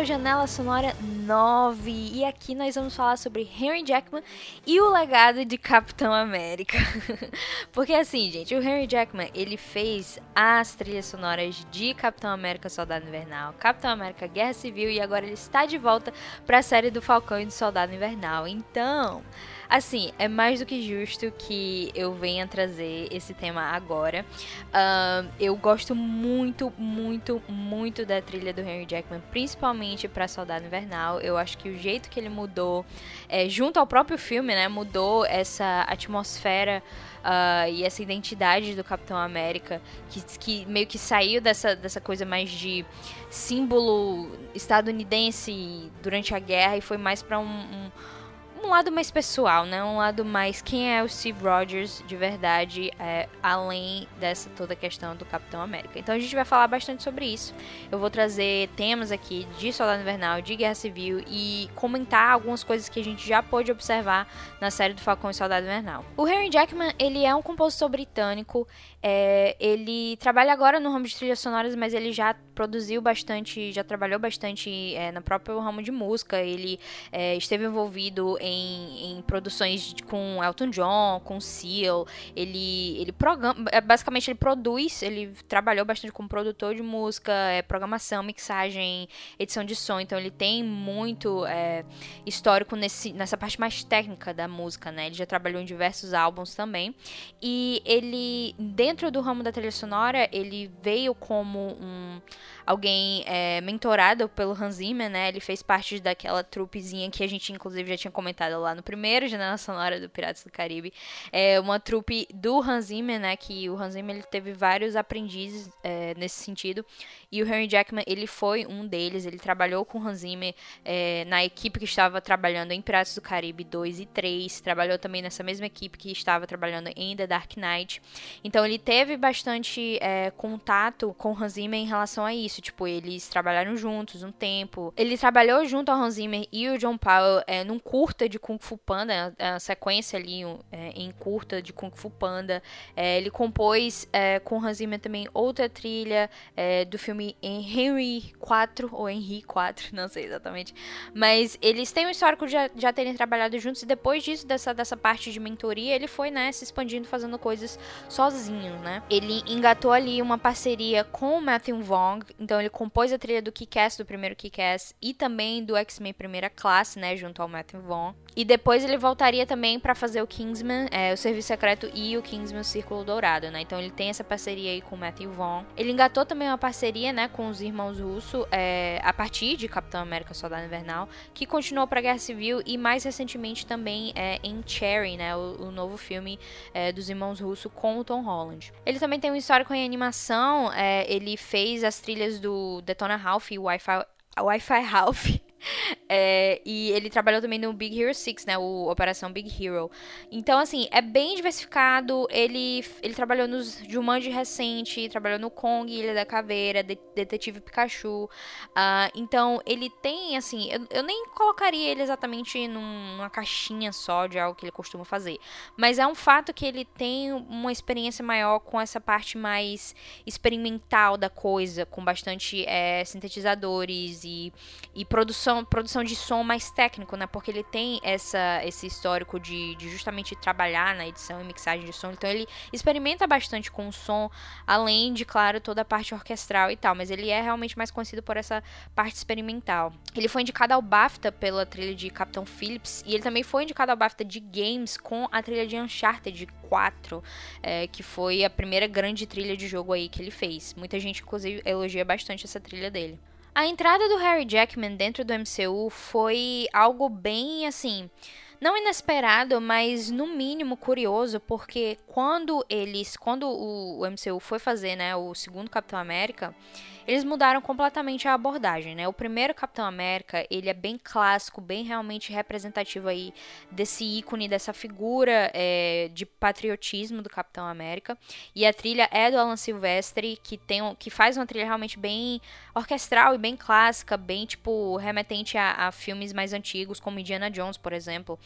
ao Janela Sonora 9 e aqui nós vamos falar sobre Henry Jackman e o legado de Capitão América. Porque assim, gente, o Henry Jackman, ele fez as trilhas sonoras de Capitão América Soldado Invernal, Capitão América Guerra Civil e agora ele está de volta para a série do Falcão e do Soldado Invernal. Então, Assim, é mais do que justo que eu venha trazer esse tema agora. Uh, eu gosto muito, muito, muito da trilha do Henry Jackman, principalmente para Soldado Invernal. Eu acho que o jeito que ele mudou, é, junto ao próprio filme, né, mudou essa atmosfera. Uh, e essa identidade do Capitão América, que, que meio que saiu dessa, dessa coisa mais de símbolo estadunidense durante a guerra e foi mais para um, um um lado mais pessoal, né? Um lado mais quem é o Steve Rogers de verdade, é, além dessa toda questão do Capitão América. Então a gente vai falar bastante sobre isso. Eu vou trazer temas aqui de Soldado Invernal, de Guerra Civil e comentar algumas coisas que a gente já pôde observar na série do Falcão e Soldado Invernal. O Henry Jackman, ele é um compositor britânico, é, ele trabalha agora no ramo de trilhas sonoras, mas ele já produziu bastante, já trabalhou bastante é, no próprio ramo de música. Ele é, esteve envolvido em, em, produções com Elton John, com Seal. Ele, ele programa, é, basicamente ele produz, ele trabalhou bastante como produtor de música, é, programação, mixagem, edição de som. Então ele tem muito é, histórico nesse, nessa parte mais técnica da música, né? Ele já trabalhou em diversos álbuns também. E ele, dentro do ramo da trilha sonora, ele veio como um alguém é, mentorado pelo Hans Zimmer, né? Ele fez parte daquela trupezinha que a gente, inclusive, já tinha comentado lá no primeiro Janela Sonora do Piratas do Caribe. É uma trupe do Hans Zimmer, né? Que o Hans Zimmer ele teve vários aprendizes é, nesse sentido. E o Henry Jackman, ele foi um deles. Ele trabalhou com o Hans Zimmer é, na equipe que estava trabalhando em Piratas do Caribe 2 e 3. Trabalhou também nessa mesma equipe que estava trabalhando em The Dark Knight. Então, ele teve bastante é, contato com o Hans Zimmer em relação a isso. Tipo, eles trabalharam juntos um tempo. Ele trabalhou junto ao Hans Zimmer e o John Powell é, num curta de Kung Fu Panda, a sequência ali é, em curta de Kung Fu Panda. É, ele compôs é, com Hans Zimmer também outra trilha é, do filme Henry 4 ou Henry 4, não sei exatamente. Mas eles têm um histórico de já, já terem trabalhado juntos e depois disso, dessa, dessa parte de mentoria, ele foi, né, se expandindo, fazendo coisas sozinho, né? Ele engatou ali uma parceria com o Matthew Vaughn, então ele compôs a trilha do Kick-Ass, do primeiro Kick-Ass, e também do X-Men Primeira Classe, né, junto ao Matthew Vaughn. E depois ele voltaria também para fazer o Kingsman, é, o Serviço Secreto e o Kingsman o Círculo Dourado, né? Então ele tem essa parceria aí com o Matthew Vaughn. Ele engatou também uma parceria, né, com os irmãos Russo, é, a partir de Capitão América Soldado Invernal, que continuou para Guerra Civil e mais recentemente também é, em Cherry, né, o, o novo filme é, dos irmãos Russo com o Tom Holland. Ele também tem um histórico em animação, é, ele fez as trilhas do Detona Ralph e Wi-Fi Wi-Fi Ralph é, e ele trabalhou também no Big Hero 6, né? O Operação Big Hero. Então, assim, é bem diversificado. Ele, ele trabalhou nos Jumanji recente, trabalhou no Kong, Ilha da Caveira, de, Detetive Pikachu. Uh, então, ele tem, assim, eu, eu nem colocaria ele exatamente num, numa caixinha só de algo que ele costuma fazer. Mas é um fato que ele tem uma experiência maior com essa parte mais experimental da coisa, com bastante é, sintetizadores e, e produção produção, produção de som mais técnico, né? Porque ele tem essa, esse histórico de, de justamente trabalhar na edição e mixagem de som. Então ele experimenta bastante com o som, além de, claro, toda a parte orquestral e tal. Mas ele é realmente mais conhecido por essa parte experimental. Ele foi indicado ao BAFTA pela trilha de Capitão Phillips. E ele também foi indicado ao BAFTA de Games com a trilha de Uncharted 4, é, que foi a primeira grande trilha de jogo aí que ele fez. Muita gente, inclusive, elogia bastante essa trilha dele. A entrada do Harry Jackman dentro do MCU foi algo bem assim. Não inesperado, mas no mínimo curioso, porque quando eles. Quando o, MCU foi fazer né, o segundo Capitão América, eles mudaram completamente a abordagem, né? O primeiro Capitão América, ele é bem clássico, bem realmente representativo aí desse ícone, dessa figura é, de patriotismo do Capitão América. E a trilha é do Alan Silvestre, que, tem, que faz uma trilha realmente bem orquestral e bem clássica, bem, tipo, remetente a, a filmes mais antigos, como Indiana Jones, por exemplo.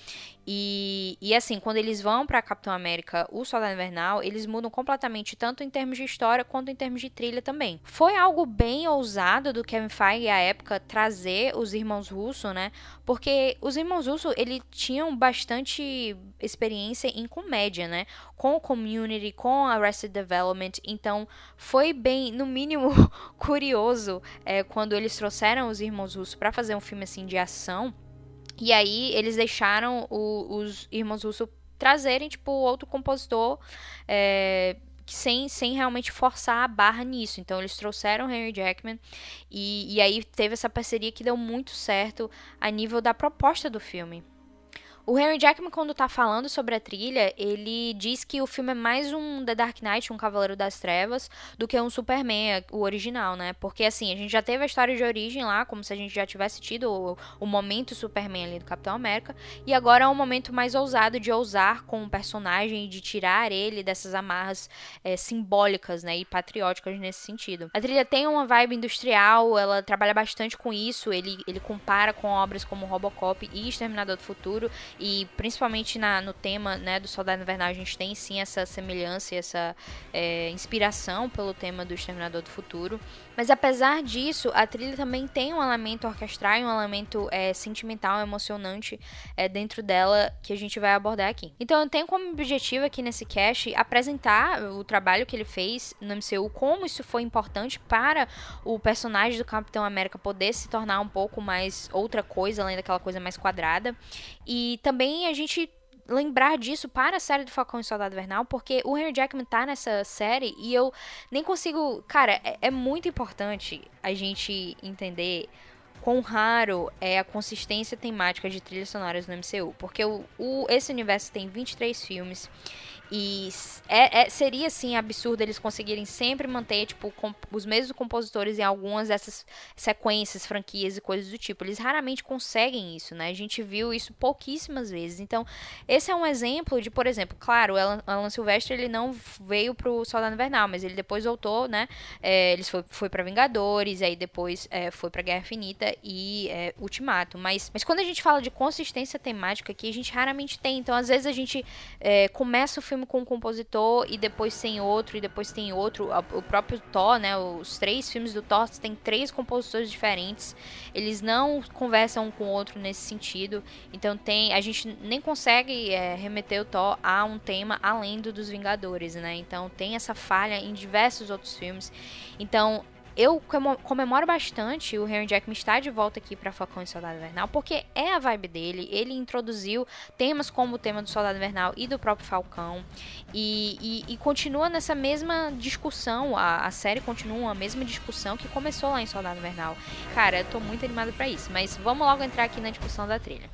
E, e assim, quando eles vão para Capitão América, o Soldado Invernal, eles mudam completamente, tanto em termos de história quanto em termos de trilha também. Foi algo bem ousado do Kevin Feige à época trazer os irmãos Russo, né? Porque os irmãos Russo, eles tinham bastante experiência em comédia, né? Com o Community, com Arrested Development. Então, foi bem, no mínimo, curioso é, quando eles trouxeram os irmãos Russo para fazer um filme assim de ação e aí eles deixaram o, os irmãos Russo trazerem, tipo, outro compositor é, sem, sem realmente forçar a barra nisso. Então eles trouxeram Henry Jackman e, e aí teve essa parceria que deu muito certo a nível da proposta do filme. O Henry Jackman, quando tá falando sobre a trilha, ele diz que o filme é mais um The Dark Knight, um Cavaleiro das Trevas, do que um Superman, o original, né? Porque, assim, a gente já teve a história de origem lá, como se a gente já tivesse tido o, o momento Superman ali do Capitão América, e agora é um momento mais ousado de ousar com o personagem e de tirar ele dessas amarras é, simbólicas, né? E patrióticas nesse sentido. A trilha tem uma vibe industrial, ela trabalha bastante com isso, ele, ele compara com obras como Robocop e Exterminador do Futuro, e principalmente na, no tema né, do Soldado Invernal, a gente tem sim essa semelhança e essa é, inspiração pelo tema do Exterminador do Futuro. Mas apesar disso, a trilha também tem um elemento orquestral e um elemento é, sentimental, emocionante é, dentro dela que a gente vai abordar aqui. Então eu tenho como objetivo aqui nesse cast apresentar o trabalho que ele fez no MCU, como isso foi importante para o personagem do Capitão América poder se tornar um pouco mais outra coisa, além daquela coisa mais quadrada. E também a gente lembrar disso para a série do Falcão e Soldado Invernal, porque o Henry Jackman tá nessa série e eu nem consigo. Cara, é, é muito importante a gente entender quão raro é a consistência temática de trilhas sonoras no MCU, porque o, o esse universo tem 23 filmes e é, é, seria, assim, absurdo eles conseguirem sempre manter, tipo, os mesmos compositores em algumas dessas sequências, franquias e coisas do tipo. Eles raramente conseguem isso, né? A gente viu isso pouquíssimas vezes. Então, esse é um exemplo de, por exemplo, claro, Alan, Alan Silvestre, ele não veio pro Soldado Invernal, mas ele depois voltou, né? É, ele foi, foi pra Vingadores, aí depois é, foi pra Guerra Infinita e é, Ultimato. Mas, mas quando a gente fala de consistência temática aqui, a gente raramente tem. Então, às vezes a gente é, começa o filme filme com um compositor e depois tem outro e depois tem outro. O próprio Thor, né? Os três filmes do Thor tem três compositores diferentes. Eles não conversam um com o outro nesse sentido. Então tem, a gente nem consegue é, remeter o Thor a um tema além do dos Vingadores, né? Então tem essa falha em diversos outros filmes. Então eu comemoro bastante o Henry Jackman estar de volta aqui para Falcão e Soldado Invernal, porque é a vibe dele. Ele introduziu temas como o tema do Soldado Invernal e do próprio Falcão. E, e, e continua nessa mesma discussão. A, a, série continua a mesma discussão que começou lá em Soldado Invernal. Cara, eu tô muito animada para isso. Mas vamos logo entrar aqui na discussão da trilha.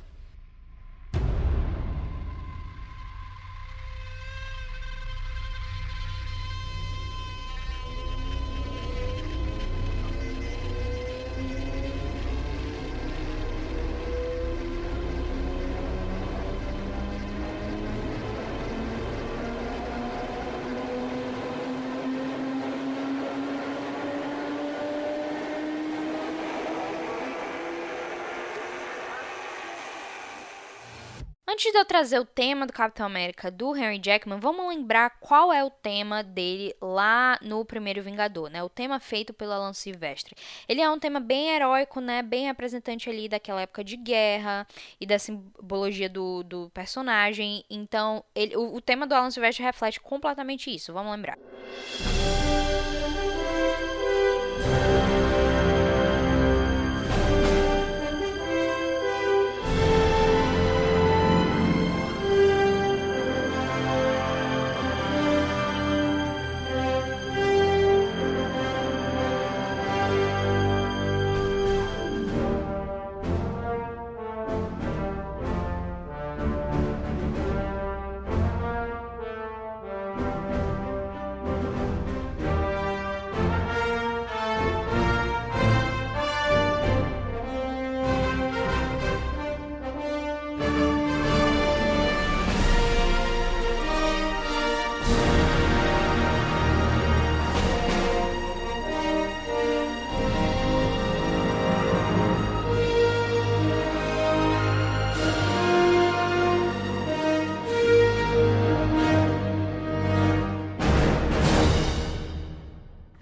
Antes de eu trazer o tema do Capitão América do Henry Jackman, vamos lembrar qual é o tema dele lá no primeiro Vingador, né? O tema feito pelo Alan Silvestre. Ele é um tema bem heróico, né? Bem representante ali daquela época de guerra e da simbologia do, do personagem. Então, ele, o, o tema do Alan Silvestre reflete completamente isso. Vamos lembrar. Música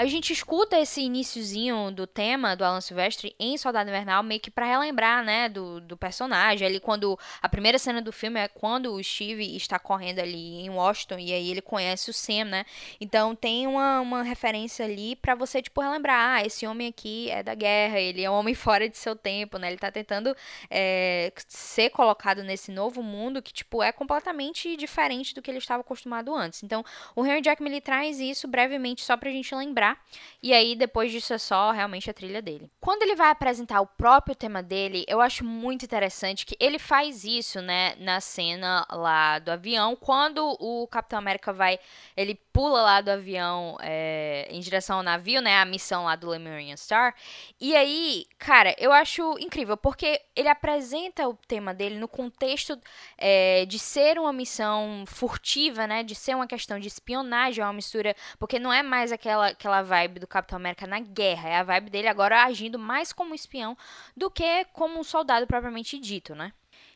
gente escuta esse iníciozinho do tema do Alan Silvestre em Soldado Invernal meio que para relembrar, né, do, do personagem. Ali quando a primeira cena do filme é quando o Steve está correndo ali em Washington e aí ele conhece o Sam, né? Então tem uma, uma referência ali para você tipo relembrar, ah, esse homem aqui é da guerra, ele é um homem fora de seu tempo, né? Ele tá tentando é, ser colocado nesse novo mundo que tipo é completamente diferente do que ele estava acostumado antes. Então o Henry Jackman ele traz isso brevemente só pra gente lembrar e aí depois disso é só realmente a trilha dele. Quando ele vai apresentar o próprio tema dele, eu acho muito interessante que ele faz isso, né, na cena lá do avião, quando o Capitão América vai, ele pula lá do avião é, em direção ao navio, né, a missão lá do Lemurian Star. E aí, cara, eu acho incrível porque ele apresenta o tema dele no contexto é, de ser uma missão furtiva, né, de ser uma questão de espionagem, uma mistura, porque não é mais aquela aquela aquela vibe do Capitão América na guerra. É a vibe dele agora agindo mais como espião do que como um soldado propriamente dito, né?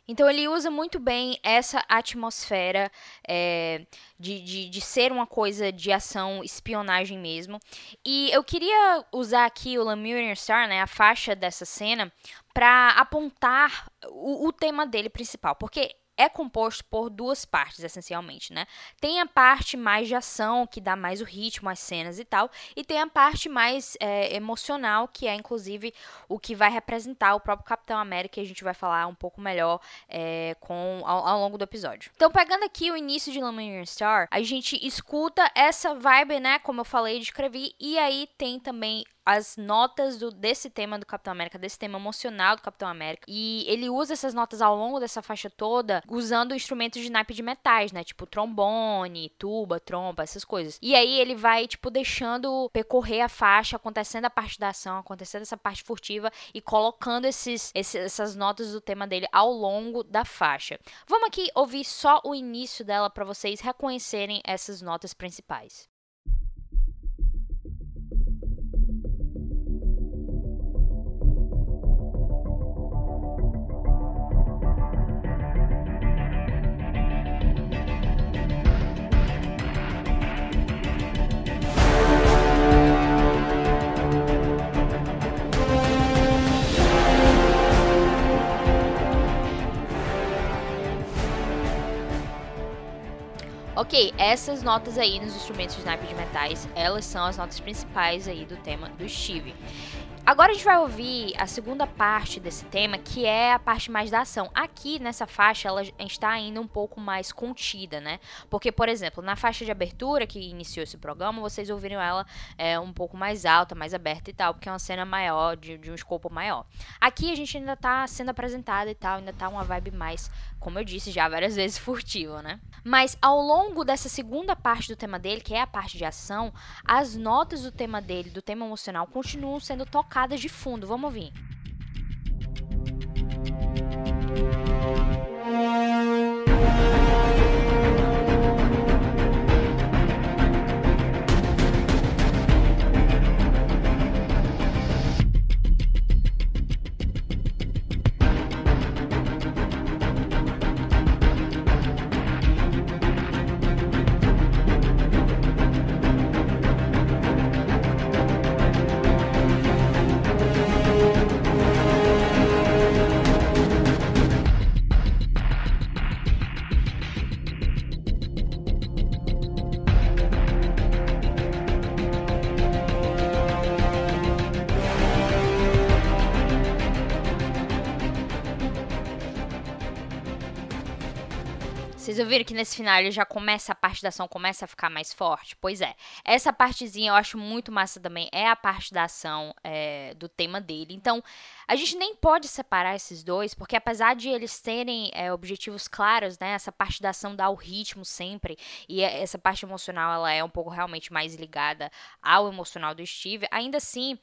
Então ele usa muito bem essa atmosfera é, de, de, de, ser uma coisa de ação, espionagem mesmo. E eu queria usar aqui o Lemurian Star, né, a faixa dessa cena, para apontar o, o tema dele principal. Porque é composto por duas partes, essencialmente, né? Tem a parte mais de ação, que dá mais o ritmo às cenas e tal, e tem a parte mais é, emocional, que é, inclusive, o que vai representar o próprio Capitão América, e a gente vai falar um pouco melhor é, com, ao, ao, longo do episódio. Então, pegando aqui o início de Lumiere Star, a gente escuta essa vibe, né, como eu falei, descrevi, e aí tem também as notas do, desse tema do Capitão América, desse tema emocional do Capitão América. E ele usa essas notas ao longo dessa faixa toda, usando instrumentos de naipe de metais, né? Tipo trombone, tuba, trompa, essas coisas. E aí ele vai, tipo, deixando percorrer a faixa, acontecendo a parte da ação, acontecendo essa parte furtiva e colocando esses, esses, essas notas do tema dele ao longo da faixa. Vamos aqui ouvir só o início dela para vocês reconhecerem essas notas principais. Ok, essas notas aí nos instrumentos de naipe de metais, elas são as notas principais aí do tema do Steve. Agora a gente vai ouvir a segunda parte desse tema, que é a parte mais da ação. Aqui nessa faixa ela está ainda um pouco mais contida, né? Porque, por exemplo, na faixa de abertura que iniciou esse programa, vocês ouviram ela é, um pouco mais alta, mais aberta e tal, porque é uma cena maior, de, de um escopo maior. Aqui a gente ainda está sendo apresentada e tal, ainda está uma vibe mais, como eu disse já várias vezes, furtiva, né? Mas ao longo dessa segunda parte do tema dele, que é a parte de ação, as notas do tema dele, do tema emocional, continuam sendo tocadas de fundo. Vamos ouvir. Vocês ouviram que nesse final ele já começa, a parte da ação começa a ficar mais forte? Pois é. Essa partezinha eu acho muito massa também. É a parte da ação é, do tema dele. Então, a gente nem pode separar esses dois, porque apesar de eles terem é, objetivos claros, né? Essa parte da ação dá o ritmo sempre. E essa parte emocional, ela é um pouco realmente mais ligada ao emocional do Steve. Ainda assim,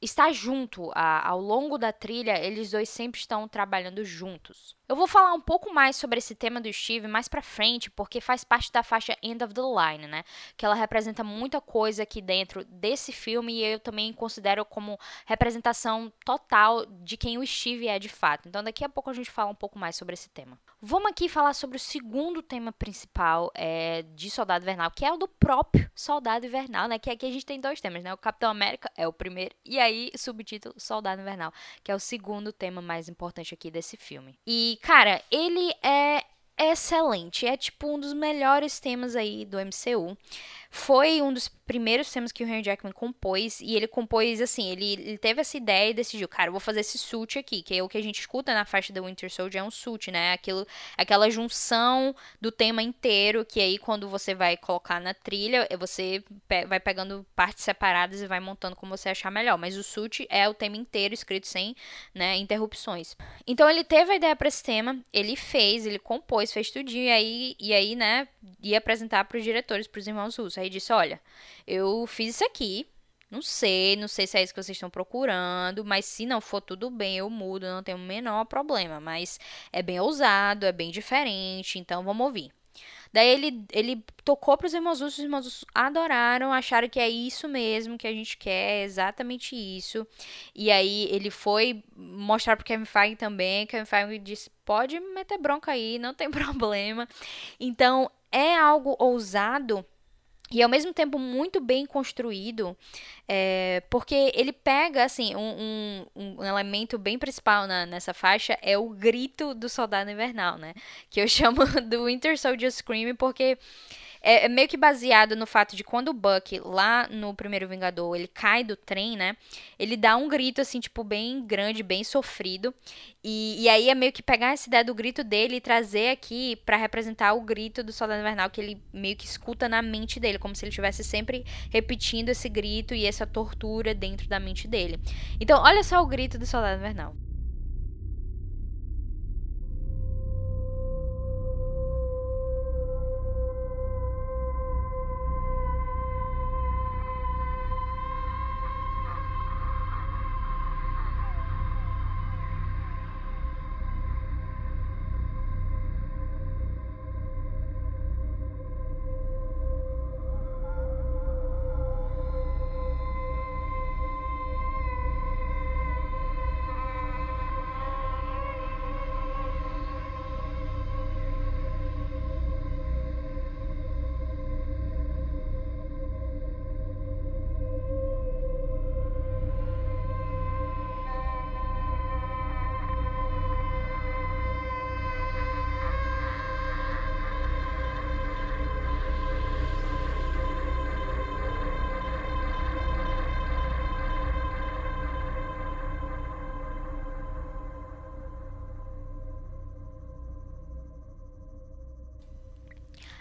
está junto a, ao longo da trilha, eles dois sempre estão trabalhando juntos. Eu vou falar um pouco mais sobre esse tema do Steve mais pra frente, porque faz parte da faixa End of the Line, né? Que ela representa muita coisa aqui dentro desse filme e eu também considero como representação total de quem o Steve é de fato. Então daqui a pouco a gente fala um pouco mais sobre esse tema. Vamos aqui falar sobre o segundo tema principal é, de Soldado Invernal, que é o do próprio Soldado Invernal, né? Que aqui a gente tem dois temas, né? O Capitão América é o primeiro e aí subtítulo Soldado Invernal, que é o segundo tema mais importante aqui desse filme. E cara, ele é excelente. É tipo um dos melhores temas aí do MCU. Foi um dos primeiros temas que o Henry Jackman compôs. E ele compôs assim: ele, ele teve essa ideia e decidiu, cara, vou fazer esse suit aqui, que é o que a gente escuta na faixa do Winter Soldier, é um suit, né? Aquilo, aquela junção do tema inteiro, que aí quando você vai colocar na trilha, você pe vai pegando partes separadas e vai montando como você achar melhor. Mas o suit é o tema inteiro, escrito sem né, interrupções. Então ele teve a ideia para esse tema, ele fez, ele compôs, fez tudinho, e aí, e aí né, ia apresentar para os diretores, para os irmãos russos. Aí disse: Olha, eu fiz isso aqui. Não sei, não sei se é isso que vocês estão procurando, mas se não for tudo bem, eu mudo, não tem o menor problema. Mas é bem ousado, é bem diferente, então vamos ouvir. Daí ele, ele tocou para os irmãos os irmãos adoraram, acharam que é isso mesmo que a gente quer, é exatamente isso. E aí ele foi mostrar pro Kevin Feige também, Kevin Feige disse, pode meter bronca aí, não tem problema. Então, é algo ousado, e ao mesmo tempo muito bem construído, é, porque ele pega, assim, um, um, um elemento bem principal na, nessa faixa é o grito do soldado invernal, né? Que eu chamo do Winter Soldier Scream, porque é, é, meio que baseado no fato de quando o Buck, lá no primeiro Vingador, ele cai do trem, né? Ele dá um grito, assim, tipo, bem grande, bem sofrido. E, e aí é meio que pegar essa ideia do grito dele e trazer aqui para representar o grito do Soldado Invernal que ele meio que escuta na mente dele, como se ele estivesse sempre repetindo esse grito e essa tortura dentro da mente dele. Então, olha só o grito do Soldado Invernal.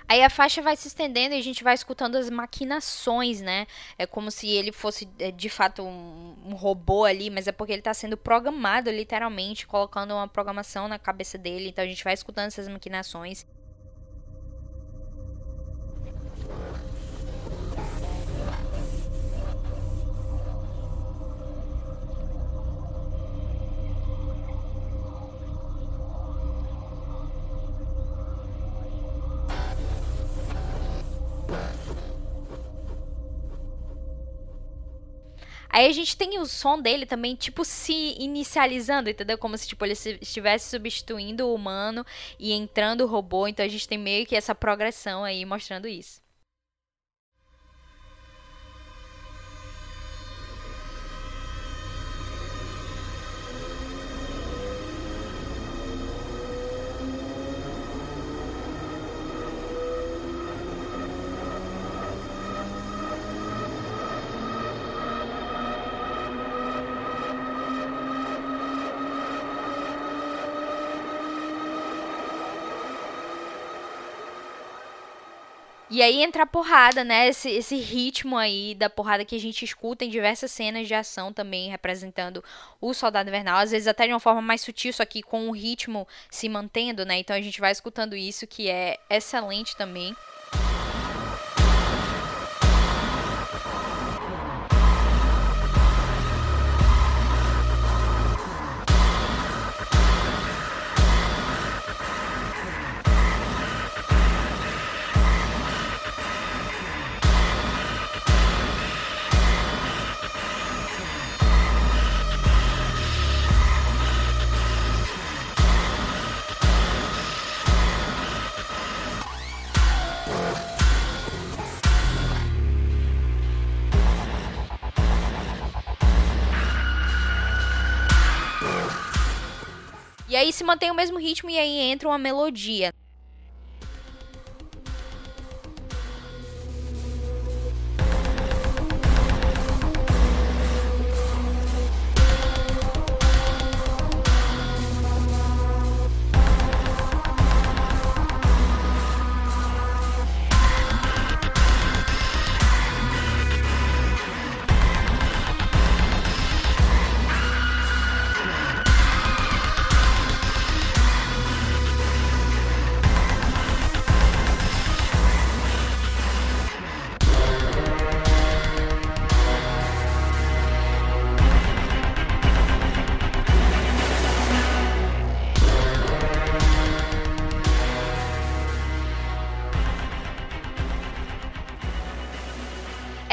Aí a faixa vai se estendendo e a gente vai escutando as maquinações, né? É como se ele fosse é, de fato um, um robô ali, mas é porque ele está sendo programado literalmente, colocando uma programação na cabeça dele. Então a gente vai escutando essas maquinações. Aí a gente tem o som dele também, tipo, se inicializando, entendeu? Como se, tipo, ele estivesse substituindo o humano e entrando o robô. Então a gente tem meio que essa progressão aí mostrando isso. E aí entra a porrada, né? Esse, esse ritmo aí da porrada que a gente escuta em diversas cenas de ação também, representando o Soldado Invernal. Às vezes até de uma forma mais sutil, só que com o ritmo se mantendo, né? Então a gente vai escutando isso, que é excelente também. Aí se mantém o mesmo ritmo e aí entra uma melodia.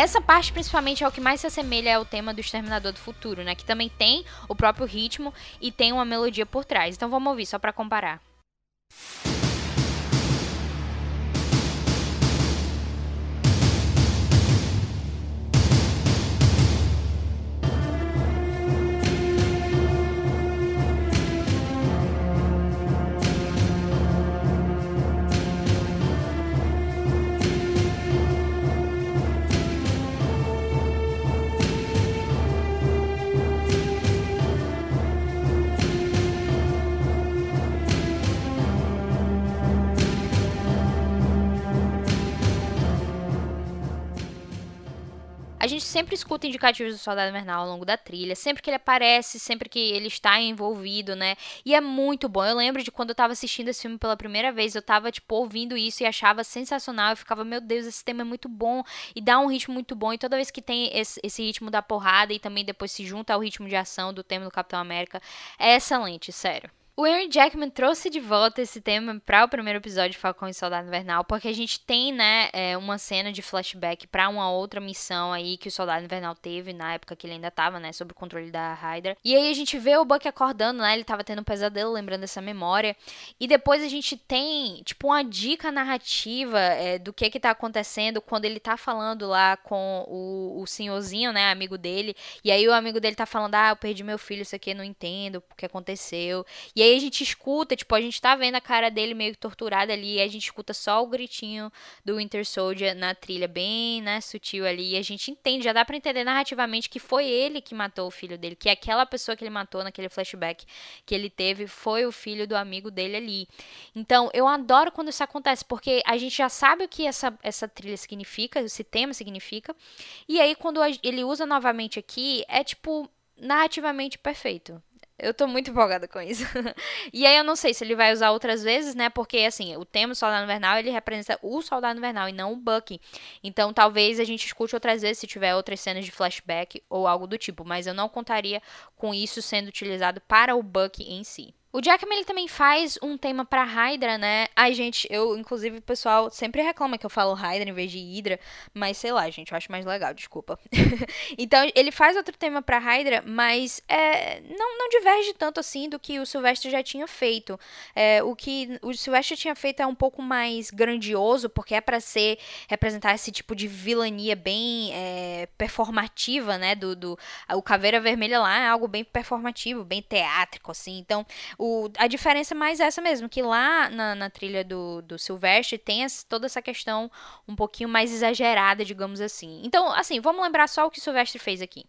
Essa parte, principalmente, é o que mais se assemelha ao tema do Exterminador do Futuro, né? Que também tem o próprio ritmo e tem uma melodia por trás. Então vamos ouvir, só para comparar. Sempre escuta indicativos do Soldado Invernal ao longo da trilha, sempre que ele aparece, sempre que ele está envolvido, né? E é muito bom. Eu lembro de quando eu tava assistindo esse filme pela primeira vez, eu tava, tipo, ouvindo isso e achava sensacional. Eu ficava, meu Deus, esse tema é muito bom e dá um ritmo muito bom. E toda vez que tem esse, esse ritmo da porrada e também depois se junta ao ritmo de ação do tema do Capitão América, é excelente, sério. O Henry Jackman trouxe de volta esse tema para o primeiro episódio de Falcão e Soldado Invernal, porque a gente tem, né, é, uma cena de flashback para uma outra missão aí que o Soldado Invernal teve na época que ele ainda tava, né, sob o controle da Hydra. E aí a gente vê o Buck acordando, né, ele tava tendo um pesadelo lembrando essa memória. E depois a gente tem, tipo, uma dica narrativa é, do que que tá acontecendo quando ele tá falando lá com o, o senhorzinho, né, amigo dele. E aí o amigo dele tá falando, ah, eu perdi meu filho, isso aqui eu não entendo o que aconteceu. E aí a gente escuta, tipo, a gente tá vendo a cara dele meio torturada ali, a gente escuta só o gritinho do Winter Soldier na trilha, bem, né, sutil ali, e a gente entende, já dá para entender narrativamente que foi ele que matou o filho dele, que aquela pessoa que ele matou naquele flashback que ele teve foi o filho do amigo dele ali. Então, eu adoro quando isso acontece, porque a gente já sabe o que essa, essa trilha significa, esse tema significa, e aí quando ele usa novamente aqui, é tipo narrativamente perfeito. Eu tô muito empolgada com isso. e aí eu não sei se ele vai usar outras vezes, né? Porque assim, o tema Soldado Invernal, ele representa o Soldado Invernal e não o Bucky. Então talvez a gente escute outras vezes se tiver outras cenas de flashback ou algo do tipo, mas eu não contaria com isso sendo utilizado para o Bucky em si. O Jackman ele também faz um tema pra Hydra, né? Ai, gente, eu, inclusive, o pessoal sempre reclama que eu falo Hydra em vez de Hydra, mas sei lá, gente, eu acho mais legal, desculpa. então, ele faz outro tema pra Hydra, mas é, não, não diverge tanto assim do que o Sylvester já tinha feito. É, o que o Sylvester tinha feito é um pouco mais grandioso, porque é para ser, representar esse tipo de vilania bem é, performativa, né? Do, do, o Caveira Vermelha lá é algo bem performativo, bem teátrico, assim. Então, o, a diferença é mais essa mesmo, que lá na, na trilha do, do Silvestre tem essa, toda essa questão um pouquinho mais exagerada, digamos assim. Então, assim, vamos lembrar só o que o Silvestre fez aqui.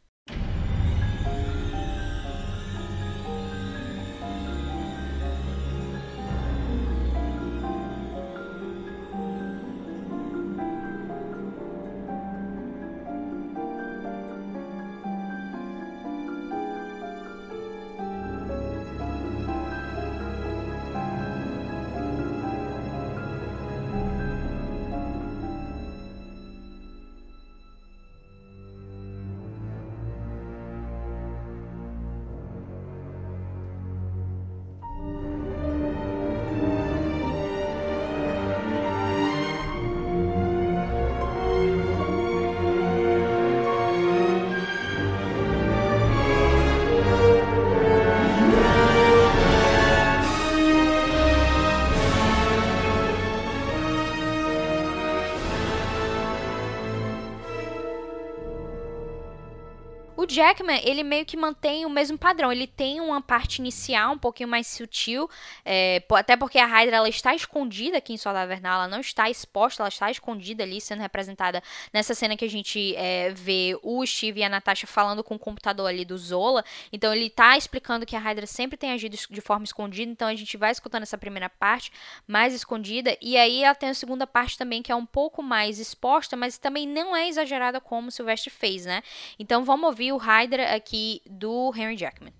Jackman, ele meio que mantém o mesmo padrão. Ele tem uma parte inicial um pouquinho mais sutil, é, até porque a Hydra ela está escondida aqui em Soldado Vernal, ela não está exposta, ela está escondida ali, sendo representada nessa cena que a gente é, vê o Steve e a Natasha falando com o computador ali do Zola. Então ele está explicando que a Hydra sempre tem agido de forma escondida, então a gente vai escutando essa primeira parte mais escondida, e aí ela tem a segunda parte também que é um pouco mais exposta, mas também não é exagerada como o Sylvester fez, né? Então vamos ouvir o Hydra aqui do Henry Jackman.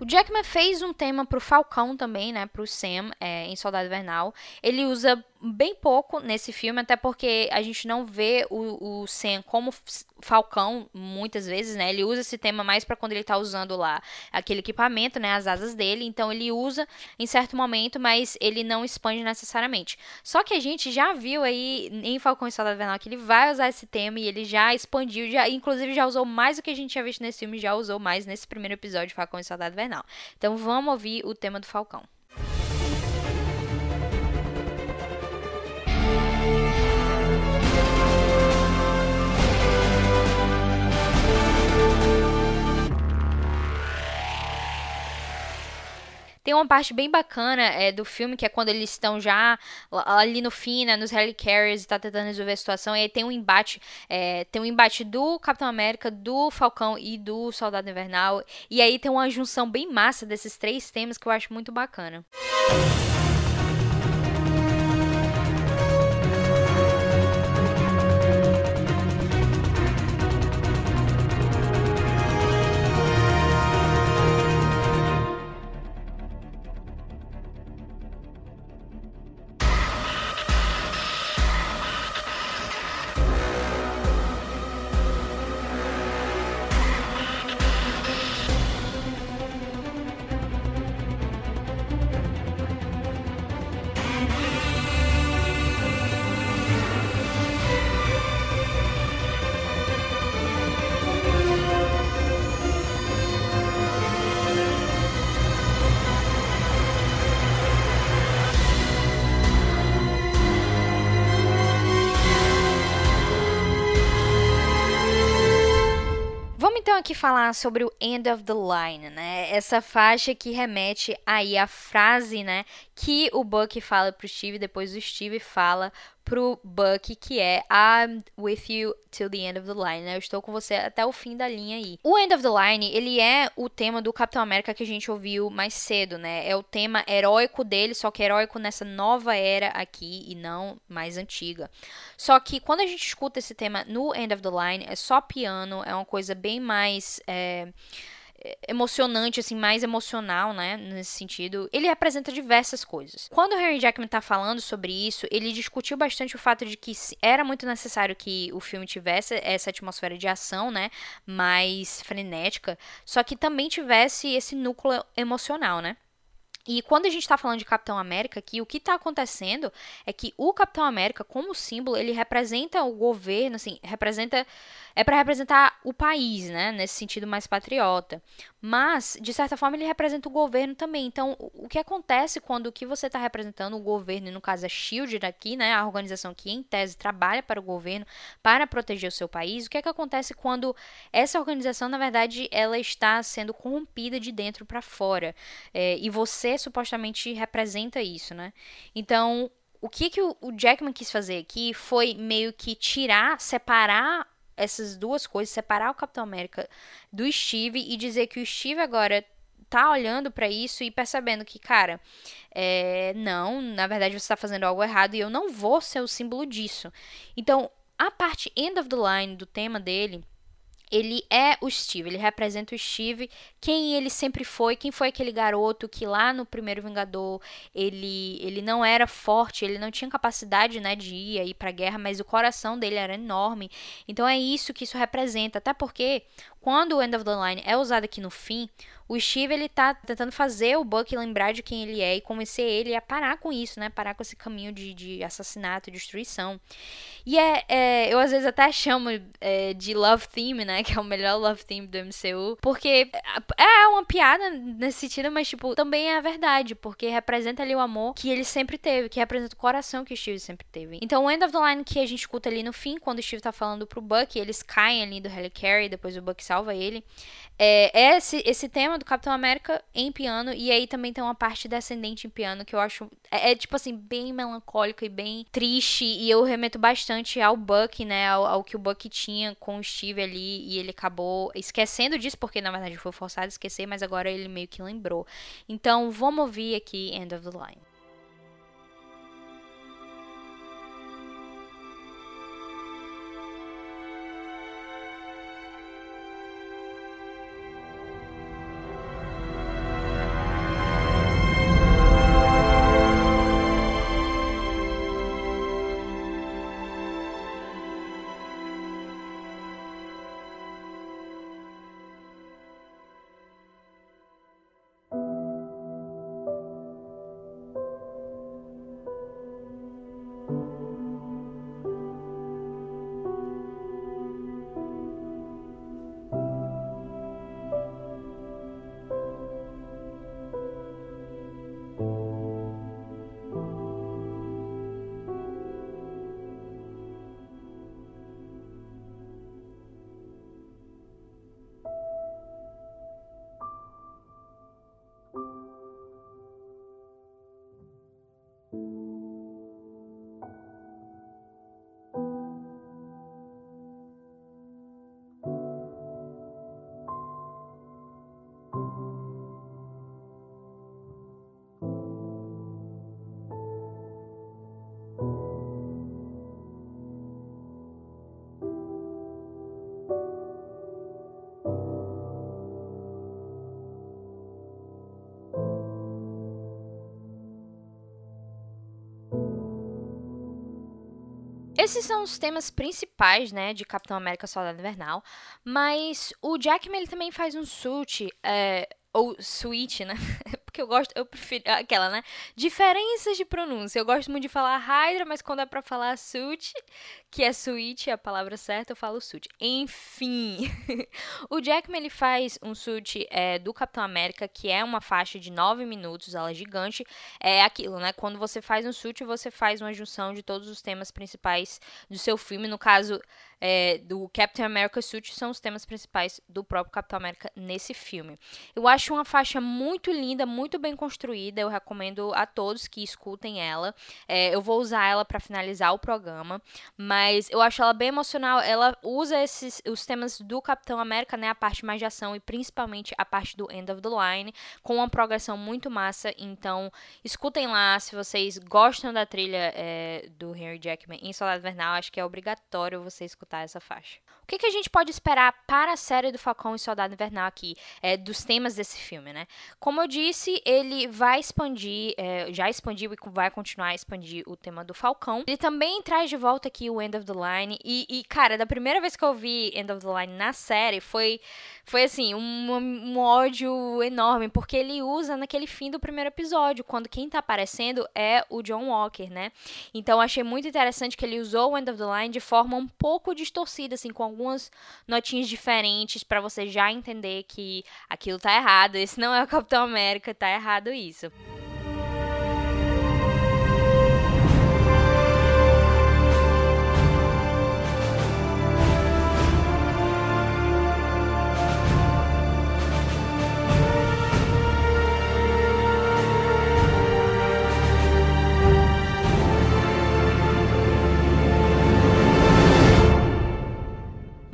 O Jackman fez um tema pro Falcão também, né? Pro Sam, é, em Soldado Invernal. Ele usa bem pouco nesse filme, até porque a gente não vê o, o Sam como Falcão muitas vezes, né? Ele usa esse tema mais para quando ele tá usando lá aquele equipamento, né? As asas dele. Então ele usa em certo momento, mas ele não expande necessariamente. Só que a gente já viu aí em Falcão e Soldado Invernal que ele vai usar esse tema e ele já expandiu, já, inclusive já usou mais do que a gente tinha visto nesse filme, já usou mais nesse primeiro episódio de Falcão e Soldado Invernal. Então vamos ouvir o tema do Falcão. Tem uma parte bem bacana é, do filme, que é quando eles estão já ali no fim, né, nos Helicarriers e tá tentando resolver a situação. E aí tem um embate, é, tem um embate do Capitão América, do Falcão e do Soldado Invernal. E aí tem uma junção bem massa desses três temas que eu acho muito bacana. Música aqui falar sobre o End of the Line, né? Essa faixa que remete aí à frase, né, que o Buck fala pro Steve, depois o Steve fala pro Buck, que é I'm with you till the end of the line, né? Eu estou com você até o fim da linha aí. O End of the Line, ele é o tema do Capitão América que a gente ouviu mais cedo, né? É o tema heróico dele, só que heróico nessa nova era aqui e não mais antiga. Só que quando a gente escuta esse tema no End of the Line, é só piano, é uma coisa bem mais. É emocionante, assim, mais emocional, né, nesse sentido, ele representa diversas coisas. Quando o Henry Jackman tá falando sobre isso, ele discutiu bastante o fato de que era muito necessário que o filme tivesse essa atmosfera de ação, né, mais frenética, só que também tivesse esse núcleo emocional, né? E quando a gente está falando de Capitão América aqui, o que está acontecendo é que o Capitão América, como símbolo, ele representa o governo, assim, representa é para representar o país, né, nesse sentido mais patriota. Mas, de certa forma, ele representa o governo também. Então, o que acontece quando o que você está representando, o governo, e no caso a SHIELD aqui, né, a organização que em tese trabalha para o governo, para proteger o seu país, o que é que acontece quando essa organização, na verdade, ela está sendo corrompida de dentro para fora? É, e você supostamente representa isso, né? Então, o que, que o, o Jackman quis fazer aqui foi meio que tirar, separar essas duas coisas, separar o Capitão América do Steve e dizer que o Steve agora tá olhando para isso e percebendo que, cara, é, não, na verdade você está fazendo algo errado e eu não vou ser o símbolo disso. Então, a parte end of the line do tema dele ele é o Steve, ele representa o Steve, quem ele sempre foi, quem foi aquele garoto que lá no primeiro Vingador ele, ele não era forte, ele não tinha capacidade né, de ir aí pra guerra, mas o coração dele era enorme. Então é isso que isso representa, até porque quando o End of the Line é usado aqui no fim, o Steve ele tá tentando fazer o Buck lembrar de quem ele é e convencer ele a parar com isso, né? Parar com esse caminho de, de assassinato, destruição. E é, é, eu às vezes até chamo é, de Love Theme, né? Que é o melhor Love Theme do MCU. Porque é uma piada nesse sentido, mas, tipo, também é a verdade. Porque representa ali o amor que ele sempre teve, que representa o coração que o Steve sempre teve. Então, o End of the Line que a gente escuta ali no fim, quando o Steve tá falando pro Buck, eles caem ali do Helicarry, depois o Buck salva ele. É, é esse, esse tema do Capitão América em piano, e aí também tem uma parte descendente em piano que eu acho. É, é tipo assim, bem melancólica e bem triste, e eu remeto bastante ao Buck, né? Ao, ao, que o Buck tinha com o Steve ali, e ele acabou esquecendo disso, porque na verdade foi forçado a esquecer, mas agora ele meio que lembrou. Então vamos ouvir aqui End of the Line. Esses são os temas principais, né, de Capitão América Soldado Invernal, mas o Jackman ele também faz um suit, é, ou suíte, né? Porque eu gosto, eu prefiro aquela, né? Diferenças de pronúncia. Eu gosto muito de falar Hydra, mas quando é para falar suit, que é suíte, é a palavra certa, eu falo suit. Enfim, o Jackman ele faz um suit é, do Capitão América, que é uma faixa de 9 minutos, ela é gigante. É aquilo, né? Quando você faz um suit, você faz uma junção de todos os temas principais do seu filme. No caso, é, do Captain America Suit são os temas principais do próprio Capitão América nesse filme. Eu acho uma faixa muito linda, muito bem construída. Eu recomendo a todos que escutem ela. É, eu vou usar ela para finalizar o programa, mas eu acho ela bem emocional. Ela usa esses os temas do Capitão América, né, a parte mais de ação e principalmente a parte do End of the Line, com uma progressão muito massa. Então, escutem lá se vocês gostam da trilha é, do Henry Jackman em Soldado Invernal. Acho que é obrigatório você escutar essa faixa. O que, que a gente pode esperar para a série do Falcão e Soldado Invernal aqui, é, dos temas desse filme, né? Como eu disse, ele vai expandir, é, já expandiu e vai continuar a expandir o tema do Falcão. Ele também traz de volta aqui o End of the Line. E, e cara, da primeira vez que eu vi End of the Line na série, foi, foi assim, um, um ódio enorme, porque ele usa naquele fim do primeiro episódio, quando quem tá aparecendo é o John Walker, né? Então achei muito interessante que ele usou o End of the Line de forma um pouco distorcida, assim, com algumas notinhas diferentes para você já entender que aquilo tá errado. Esse não é o Capitão América, tá errado isso.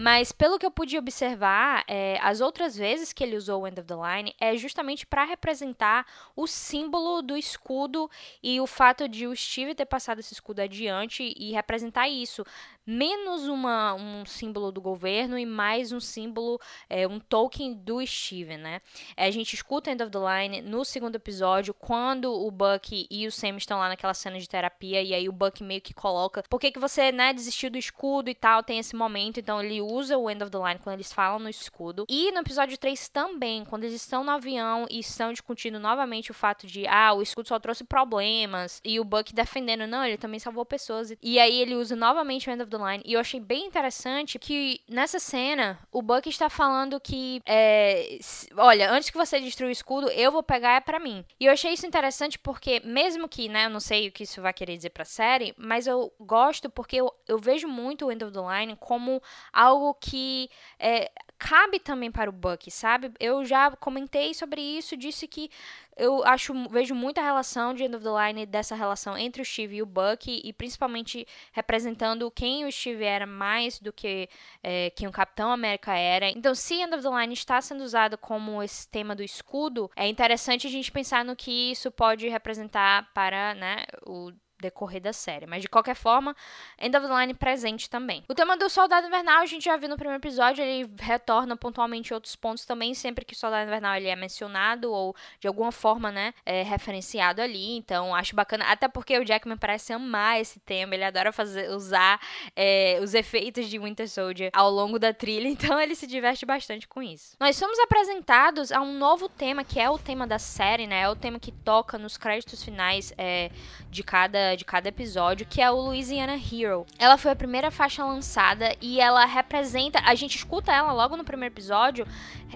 Mas pelo que eu pude observar, é, as outras vezes que ele usou o End of the Line é justamente para representar o símbolo do escudo e o fato de o Steve ter passado esse escudo adiante e representar isso menos uma, um símbolo do governo e mais um símbolo, é, um token do Steven, né? É, a gente escuta End of the Line no segundo episódio, quando o Buck e o Sam estão lá naquela cena de terapia, e aí o Buck meio que coloca, por que, que você, né, desistiu do escudo e tal, tem esse momento, então ele usa o End of the Line quando eles falam no escudo. E no episódio 3 também, quando eles estão no avião e estão discutindo novamente o fato de, ah, o escudo só trouxe problemas, e o Buck defendendo, não, ele também salvou pessoas. E aí ele usa novamente o End of the Line. E eu achei bem interessante que nessa cena o Buck está falando que, é, olha, antes que você destrua o escudo, eu vou pegar é para mim. E eu achei isso interessante porque, mesmo que, né, eu não sei o que isso vai querer dizer pra série, mas eu gosto porque eu, eu vejo muito o End of the Line como algo que é, cabe também para o Buck, sabe? Eu já comentei sobre isso, disse que eu acho, vejo muita relação de End of the Line dessa relação entre o Steve e o Buck, e principalmente representando quem o Steve era mais do que é, quem o Capitão América era. Então, se End of the Line está sendo usado como esse tema do escudo, é interessante a gente pensar no que isso pode representar para né, o decorrer da série. Mas de qualquer forma, End of the Line presente também. O tema do Soldado Invernal a gente já viu no primeiro episódio, ele retorna pontualmente em outros pontos também, sempre que o Soldado Invernal ele é mencionado ou de alguma forma, né, é referenciado ali. Então acho bacana, até porque o Jackman parece amar esse tema, ele adora fazer usar é, os efeitos de Winter Soldier ao longo da trilha, então ele se diverte bastante com isso. Nós somos apresentados a um novo tema que é o tema da série, né? É o tema que toca nos créditos finais é, de cada de cada episódio, que é o Louisiana Hero. Ela foi a primeira faixa lançada e ela representa. A gente escuta ela logo no primeiro episódio,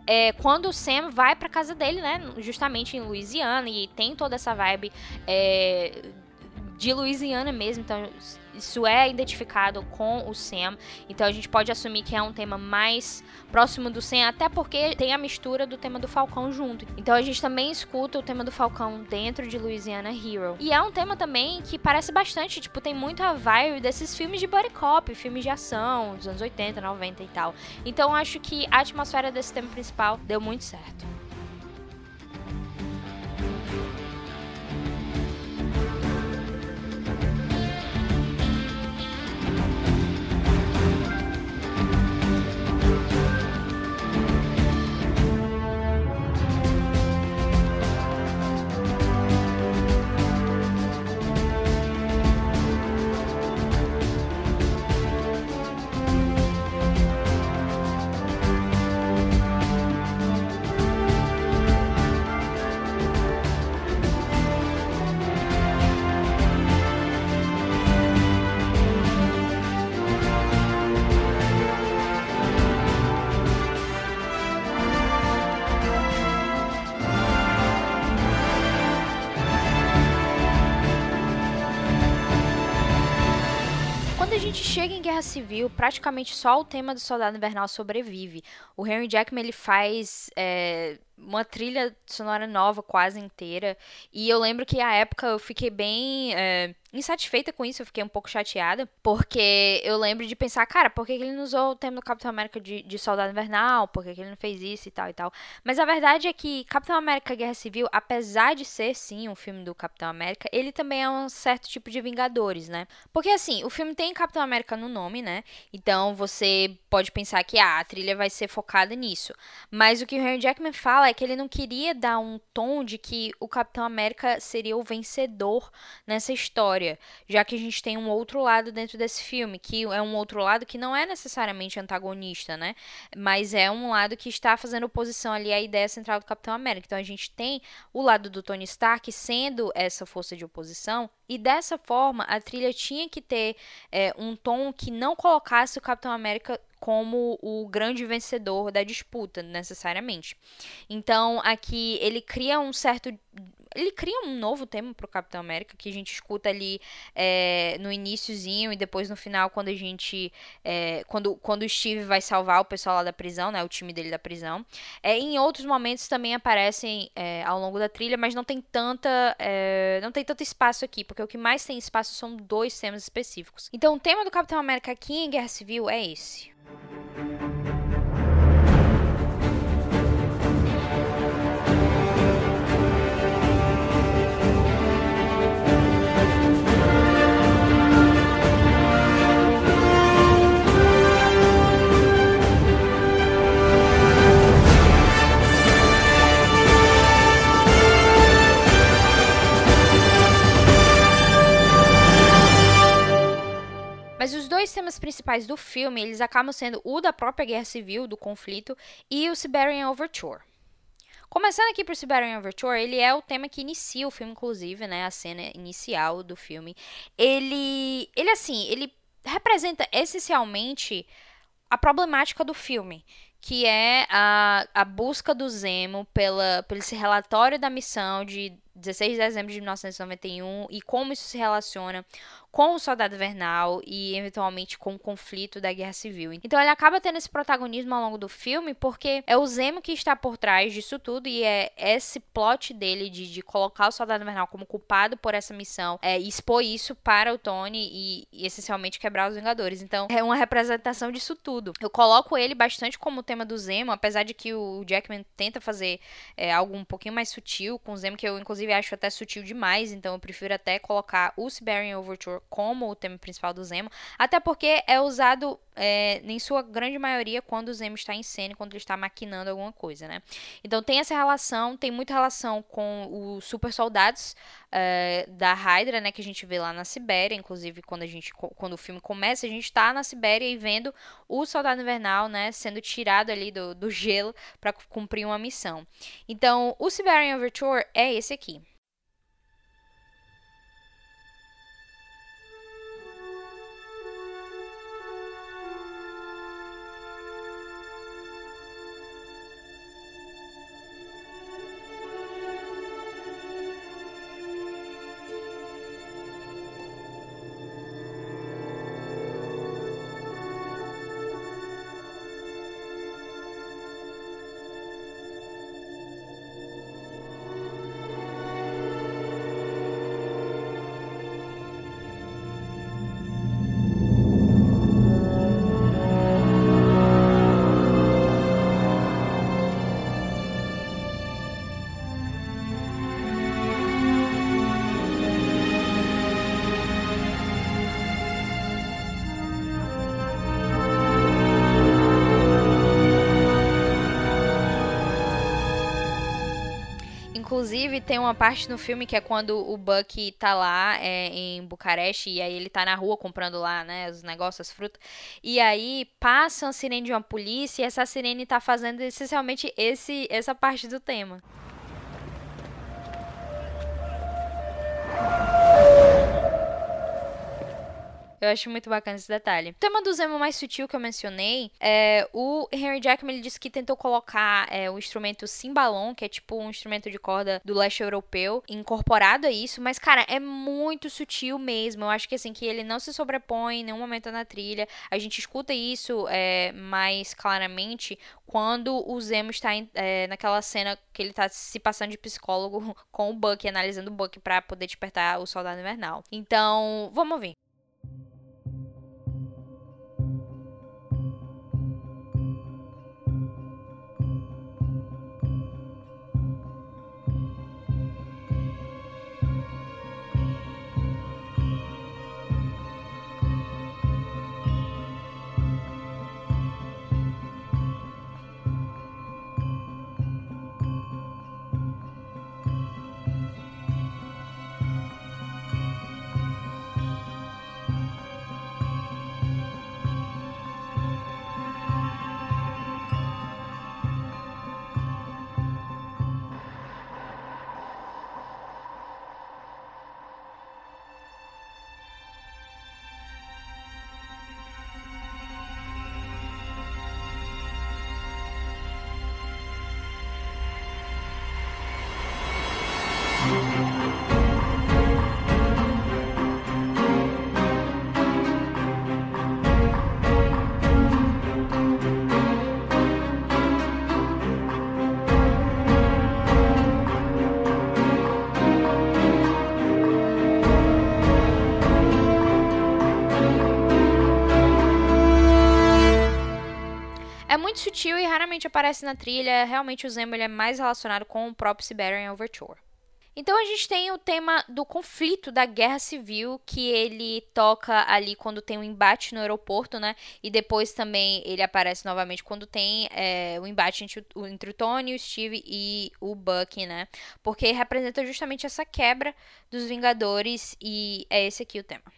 é, quando o Sam vai pra casa dele, né? Justamente em Louisiana, e tem toda essa vibe é, de Louisiana mesmo. Então isso é identificado com o Sam, então a gente pode assumir que é um tema mais próximo do Sam, até porque tem a mistura do tema do Falcão junto. Então a gente também escuta o tema do Falcão dentro de Louisiana Hero. E é um tema também que parece bastante, tipo, tem muita vibe desses filmes de buddy cop, filmes de ação dos anos 80, 90 e tal. Então acho que a atmosfera desse tema principal deu muito certo. Chega em Guerra Civil, praticamente só o tema do Soldado Invernal sobrevive. O Henry Jackman ele faz é, uma trilha sonora nova quase inteira. E eu lembro que a época eu fiquei bem é, insatisfeita com isso, eu fiquei um pouco chateada. Porque eu lembro de pensar, cara, por que ele não usou o tema do Capitão América de, de Soldado Invernal? Por que ele não fez isso e tal e tal? Mas a verdade é que Capitão América Guerra Civil, apesar de ser sim um filme do Capitão América, ele também é um certo tipo de Vingadores, né? Porque assim, o filme tem Capitão América no nome, né? Então você pode pensar que ah, a trilha vai ser focada nisso. Mas o que o Henry Jackman fala é que ele não queria dar um tom de que o Capitão América seria o vencedor nessa história, já que a gente tem um outro lado dentro desse filme, que é um outro lado que não é necessariamente antagonista, né? Mas é um lado que está fazendo oposição ali à ideia central do Capitão América. Então a gente tem o lado do Tony Stark sendo essa força de oposição, e dessa forma a trilha tinha que ter é, um tom que não colocasse o Capitão América como o grande vencedor da disputa, necessariamente. Então, aqui ele cria um certo ele cria um novo tema pro Capitão América que a gente escuta ali é, no iníciozinho e depois no final quando a gente é, quando, quando o Steve vai salvar o pessoal lá da prisão, né, o time dele da prisão. É, em outros momentos também aparecem é, ao longo da trilha, mas não tem tanta é, não tem tanto espaço aqui, porque o que mais tem espaço são dois temas específicos. Então o tema do Capitão América aqui em Guerra Civil é esse. Thank Mas os dois temas principais do filme, eles acabam sendo o da própria guerra civil, do conflito, e o Siberian Overture. Começando aqui por Siberian Overture, ele é o tema que inicia o filme, inclusive, né? A cena inicial do filme. Ele, ele assim, ele representa essencialmente a problemática do filme, que é a, a busca do Zemo pela, pelo esse relatório da missão de 16 de dezembro de 1991 e como isso se relaciona com o Soldado Invernal e eventualmente com o conflito da Guerra Civil. Então ele acaba tendo esse protagonismo ao longo do filme porque é o Zemo que está por trás disso tudo e é esse plot dele de, de colocar o Soldado Invernal como culpado por essa missão é, expor isso para o Tony e, e essencialmente quebrar os Vingadores. Então é uma representação disso tudo. Eu coloco ele bastante como tema do Zemo, apesar de que o Jackman tenta fazer é, algo um pouquinho mais sutil com o Zemo, que eu inclusive acho até sutil demais, então eu prefiro até colocar o Siberian Overture como o tema principal do Zemo, até porque é usado é, em sua grande maioria quando o Zemo está em cena, quando ele está maquinando alguma coisa, né? Então tem essa relação, tem muita relação com os super soldados é, da Hydra, né, que a gente vê lá na Sibéria, inclusive quando a gente quando o filme começa, a gente está na Sibéria e vendo o soldado invernal, né, sendo tirado ali do, do gelo para cumprir uma missão. Então, o Siberian Overture é esse aqui. Inclusive, tem uma parte no filme que é quando o Buck tá lá é, em Bucareste e aí ele tá na rua comprando lá, né, os negócios, as frutas. E aí passa uma sirene de uma polícia e essa sirene tá fazendo essencialmente esse, essa parte do tema. Eu acho muito bacana esse detalhe. O tema do Zemo mais sutil que eu mencionei, é, o Henry Jackman ele disse que tentou colocar é, o instrumento cimbalom, que é tipo um instrumento de corda do leste europeu, incorporado a isso, mas cara, é muito sutil mesmo. Eu acho que assim, que ele não se sobrepõe em nenhum momento na trilha. A gente escuta isso é, mais claramente quando o Zemo está é, naquela cena que ele está se passando de psicólogo com o Buck, analisando o Buck para poder despertar o soldado invernal. Então, vamos ouvir. Raramente aparece na trilha. Realmente o Zemo ele é mais relacionado com o próprio Siberian Overture. Então a gente tem o tema do conflito da guerra civil que ele toca ali quando tem um embate no aeroporto, né? E depois também ele aparece novamente quando tem é, o embate entre o, entre o Tony, o Steve e o Bucky, né? Porque representa justamente essa quebra dos Vingadores e é esse aqui o tema.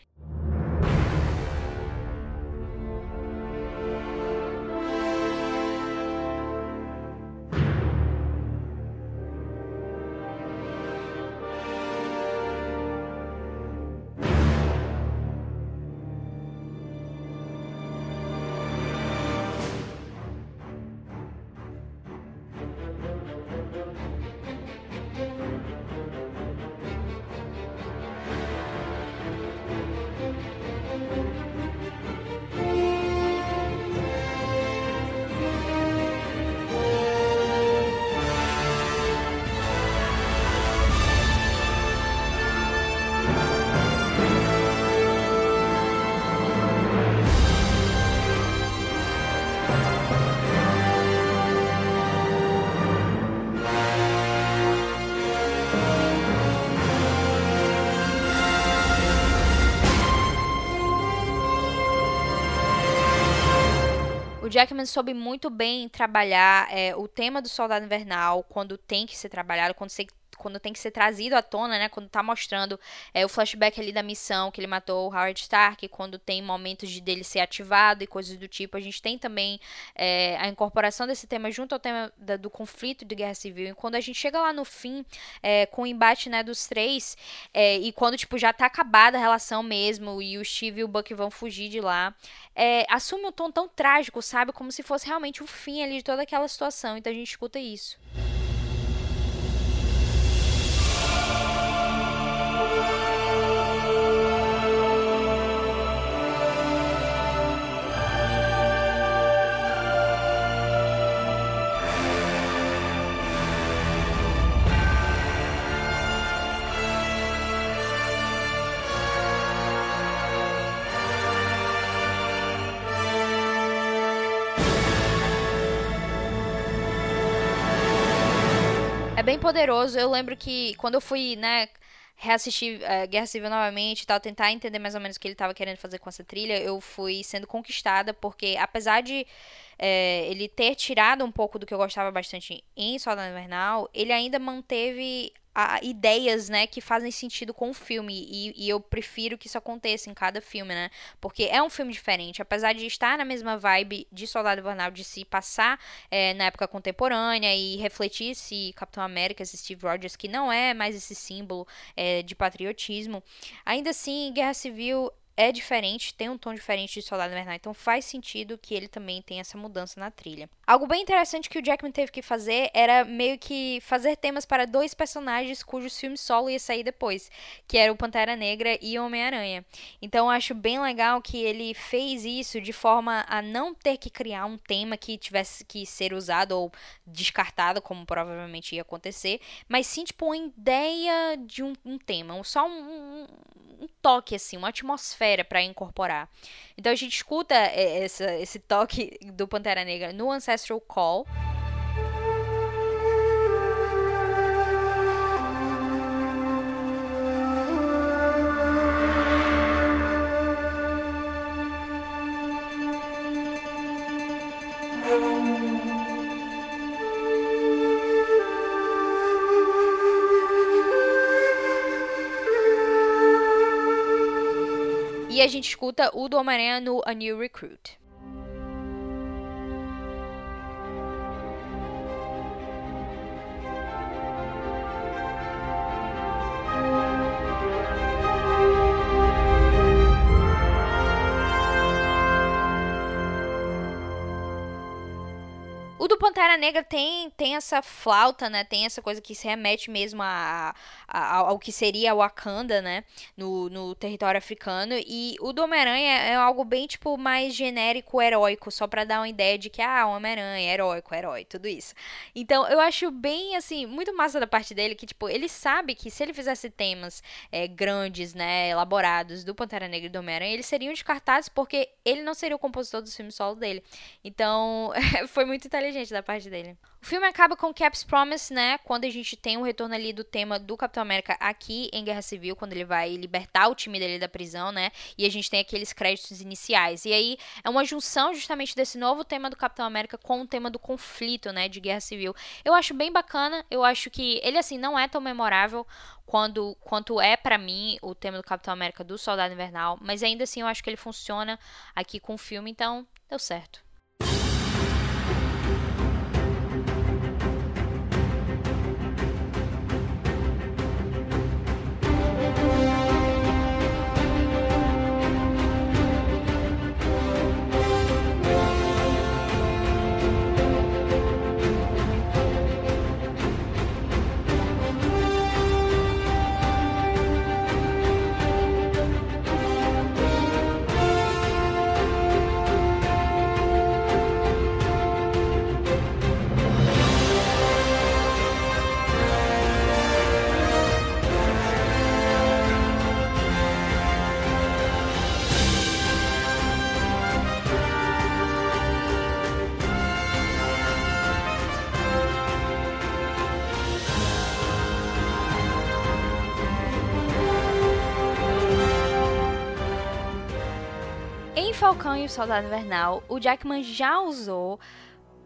Jackman soube muito bem trabalhar é, o tema do Soldado Invernal quando tem que ser trabalhado, quando você quando tem que ser trazido à tona, né? Quando tá mostrando é, o flashback ali da missão que ele matou o Howard Stark, quando tem momentos de dele ser ativado e coisas do tipo. A gente tem também é, a incorporação desse tema junto ao tema da, do conflito de guerra civil. E quando a gente chega lá no fim, é, com o embate né, dos três, é, e quando tipo, já tá acabada a relação mesmo, e o Steve e o Buck vão fugir de lá, é, assume um tom tão trágico, sabe? Como se fosse realmente o fim ali de toda aquela situação. Então a gente escuta isso. É bem poderoso. Eu lembro que quando eu fui, né, reassistir uh, Guerra Civil novamente e tal, tentar entender mais ou menos o que ele estava querendo fazer com essa trilha, eu fui sendo conquistada, porque apesar de é, ele ter tirado um pouco do que eu gostava bastante em Soldado Invernal, ele ainda manteve a, ideias, né, que fazem sentido com o filme. E, e, eu prefiro que isso aconteça em cada filme, né? Porque é um filme diferente. Apesar de estar na mesma vibe de Soldado Invernal, de se passar é, na época contemporânea e refletir esse Capitão América, esse Steve Rogers, que não é mais esse símbolo é, de patriotismo. Ainda assim, Guerra Civil é diferente, tem um tom diferente de Soldado Invernal, então faz sentido que ele também tenha essa mudança na trilha. Algo bem interessante que o Jackman teve que fazer era meio que fazer temas para dois personagens cujos filmes solo ia sair depois, que era o Pantera Negra e o Homem-Aranha. Então acho bem legal que ele fez isso de forma a não ter que criar um tema que tivesse que ser usado ou descartado, como provavelmente ia acontecer, mas sim tipo uma ideia de um, um tema, só um, um, um toque assim, uma atmosfera para incorporar. Então a gente escuta é, essa, esse toque do Pantera Negra no Call. a gente escuta o do Homem-Aranha no A New Recruit. Pantera Negra tem, tem essa flauta, né? Tem essa coisa que se remete mesmo a, a, ao que seria Wakanda, né? No, no território africano. E o do Homem-Aranha é algo bem, tipo, mais genérico, heróico, só para dar uma ideia de que, ah, Homem-Aranha, heróico, herói, tudo isso. Então, eu acho bem, assim, muito massa da parte dele que, tipo, ele sabe que se ele fizesse temas é, grandes, né? Elaborados do Pantera Negra e do Homem-Aranha, eles seriam descartados porque ele não seria o compositor do filme solo dele. Então, foi muito inteligente da parte dele. O filme acaba com Cap's Promise, né? Quando a gente tem um retorno ali do tema do Capitão América aqui em Guerra Civil, quando ele vai libertar o time dele da prisão, né? E a gente tem aqueles créditos iniciais. E aí é uma junção justamente desse novo tema do Capitão América com o tema do conflito, né? De Guerra Civil. Eu acho bem bacana. Eu acho que ele, assim, não é tão memorável quando, quanto é para mim o tema do Capitão América do Soldado Invernal. Mas ainda assim eu acho que ele funciona aqui com o filme. Então, deu certo. Falcão e o Soldado Invernal, o Jackman já usou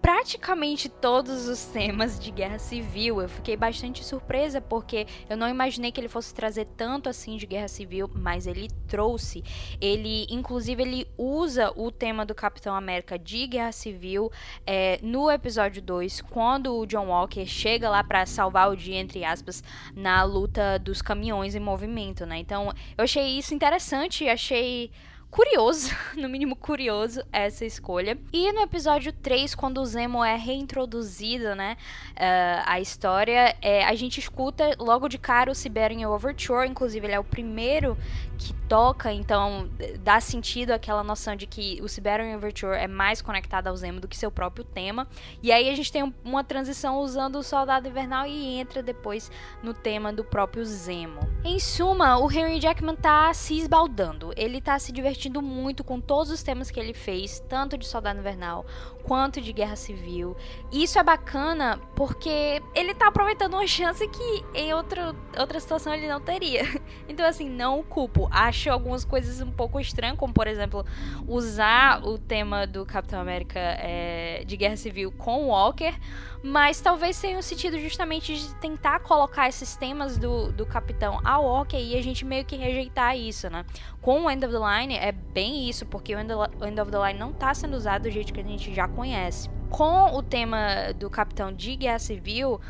praticamente todos os temas de guerra civil. Eu fiquei bastante surpresa porque eu não imaginei que ele fosse trazer tanto assim de guerra civil, mas ele trouxe. Ele, inclusive, ele usa o tema do Capitão América de guerra civil é, no episódio 2, quando o John Walker chega lá para salvar o dia, entre aspas, na luta dos caminhões em movimento, né? Então, eu achei isso interessante, achei curioso, no mínimo curioso, essa escolha. E no episódio 3, quando o Zemo é reintroduzido, né, uh, a história, é, a gente escuta logo de cara o Siberian Overture, inclusive ele é o primeiro que toca, então dá sentido aquela noção de que o Siberian Overture é mais conectado ao Zemo do que seu próprio tema. E aí a gente tem uma transição usando o Soldado Invernal e entra depois no tema do próprio Zemo. Em suma, o Henry Jackman tá se esbaldando, ele tá se divertindo muito com todos os temas que ele fez, tanto de Soldado Invernal quanto de Guerra Civil. E isso é bacana porque ele tá aproveitando uma chance que em outro, outra situação ele não teria. Então assim, não o culpo acho algumas coisas um pouco estranhas, como por exemplo, usar o tema do Capitão América é, de Guerra Civil com Walker, mas talvez tenha um sentido justamente de tentar colocar esses temas do, do Capitão ao Walker e a gente meio que rejeitar isso, né? Com o End of the Line é bem isso, porque o End of the Line não está sendo usado do jeito que a gente já conhece. Com o tema do Capitão de Guerra Civil,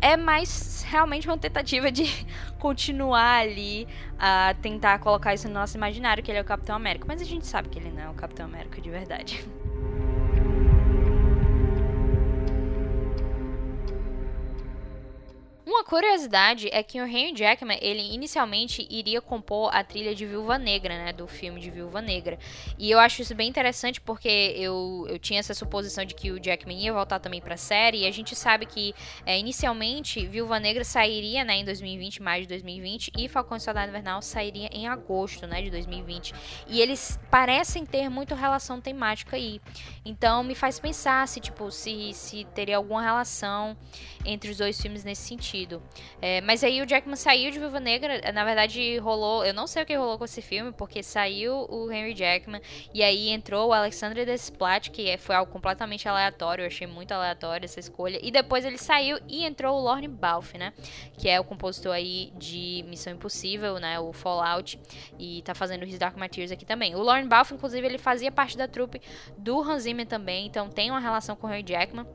é mais realmente uma tentativa de continuar ali a tentar colocar isso no nosso imaginário que ele é o Capitão América, mas a gente sabe que ele não é o Capitão América de verdade. Uma curiosidade é que o Henry Jackman, ele inicialmente iria compor a trilha de Viúva Negra, né, do filme de Viúva Negra. E eu acho isso bem interessante porque eu, eu tinha essa suposição de que o Jackman ia voltar também pra série, e a gente sabe que é, inicialmente Viúva Negra sairia, né, em 2020, mais de 2020, e Falcão e Soldado Invernal sairia em agosto, né, de 2020. E eles parecem ter muito relação temática aí. Então me faz pensar se, tipo, se, se teria alguma relação entre os dois filmes nesse sentido sentido. É, mas aí o Jackman saiu de Viúva Negra, na verdade rolou, eu não sei o que rolou com esse filme, porque saiu o Henry Jackman e aí entrou o Alexandre Desplat, que é, foi algo completamente aleatório, eu achei muito aleatório essa escolha, e depois ele saiu e entrou o Lorne Balfe, né, que é o compositor aí de Missão Impossível, né, o Fallout, e tá fazendo His Dark Materials aqui também. O Lorne Balfe, inclusive, ele fazia parte da trupe do Hans Zimmer também, então tem uma relação com o Henry Jackman.